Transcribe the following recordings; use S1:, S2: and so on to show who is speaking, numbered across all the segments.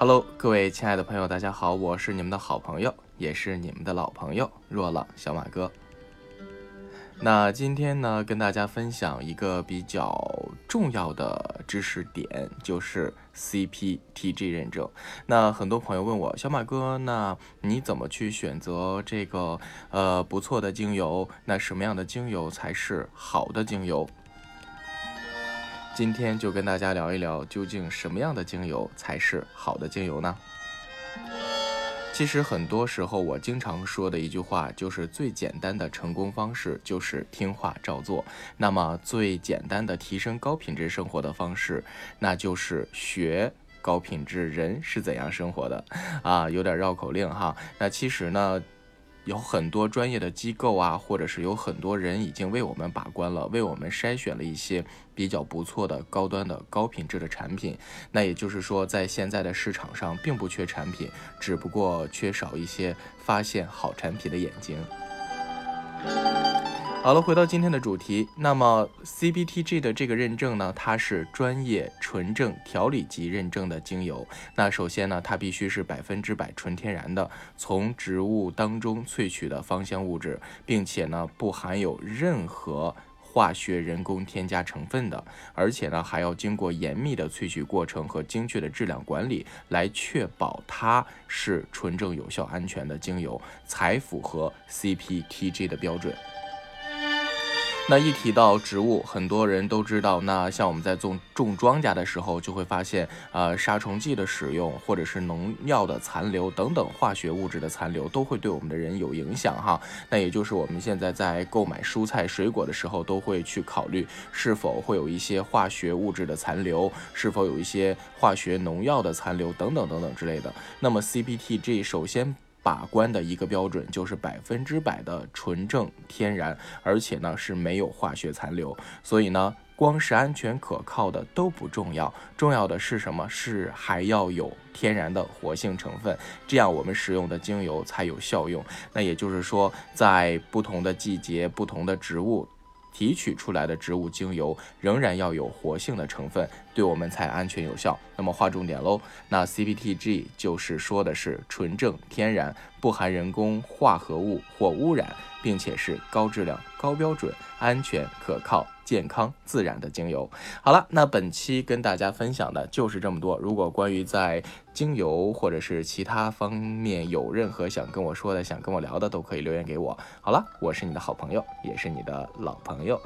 S1: Hello，各位亲爱的朋友，大家好，我是你们的好朋友，也是你们的老朋友若朗小马哥。那今天呢，跟大家分享一个比较重要的知识点，就是 CPTG 认证。那很多朋友问我，小马哥，那你怎么去选择这个呃不错的精油？那什么样的精油才是好的精油？今天就跟大家聊一聊，究竟什么样的精油才是好的精油呢？其实很多时候，我经常说的一句话就是最简单的成功方式就是听话照做。那么最简单的提升高品质生活的方式，那就是学高品质人是怎样生活的啊，有点绕口令哈。那其实呢？有很多专业的机构啊，或者是有很多人已经为我们把关了，为我们筛选了一些比较不错的高端的高品质的产品。那也就是说，在现在的市场上并不缺产品，只不过缺少一些发现好产品的眼睛。好了，回到今天的主题，那么 CBTG 的这个认证呢，它是专业纯正调理级认证的精油。那首先呢，它必须是百分之百纯天然的，从植物当中萃取的芳香物质，并且呢不含有任何化学人工添加成分的，而且呢还要经过严密的萃取过程和精确的质量管理，来确保它是纯正有效安全的精油，才符合 CPTG 的标准。那一提到植物，很多人都知道。那像我们在种种庄稼的时候，就会发现，呃，杀虫剂的使用，或者是农药的残留等等化学物质的残留，都会对我们的人有影响哈。那也就是我们现在在购买蔬菜水果的时候，都会去考虑是否会有一些化学物质的残留，是否有一些化学农药的残留等等等等之类的。那么 CPTG 首先。把关的一个标准就是百分之百的纯正天然，而且呢是没有化学残留。所以呢，光是安全可靠的都不重要，重要的是什么？是还要有天然的活性成分，这样我们使用的精油才有效用。那也就是说，在不同的季节、不同的植物。提取出来的植物精油仍然要有活性的成分，对我们才安全有效。那么划重点喽，那 CPTG 就是说的是纯正天然，不含人工化合物或污染。并且是高质量、高标准、安全、可靠、健康、自然的精油。好了，那本期跟大家分享的就是这么多。如果关于在精油或者是其他方面有任何想跟我说的、想跟我聊的，都可以留言给我。好了，我是你的好朋友，也是你的老朋友，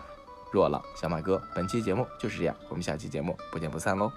S1: 若朗小马哥。本期节目就是这样，我们下期节目不见不散喽。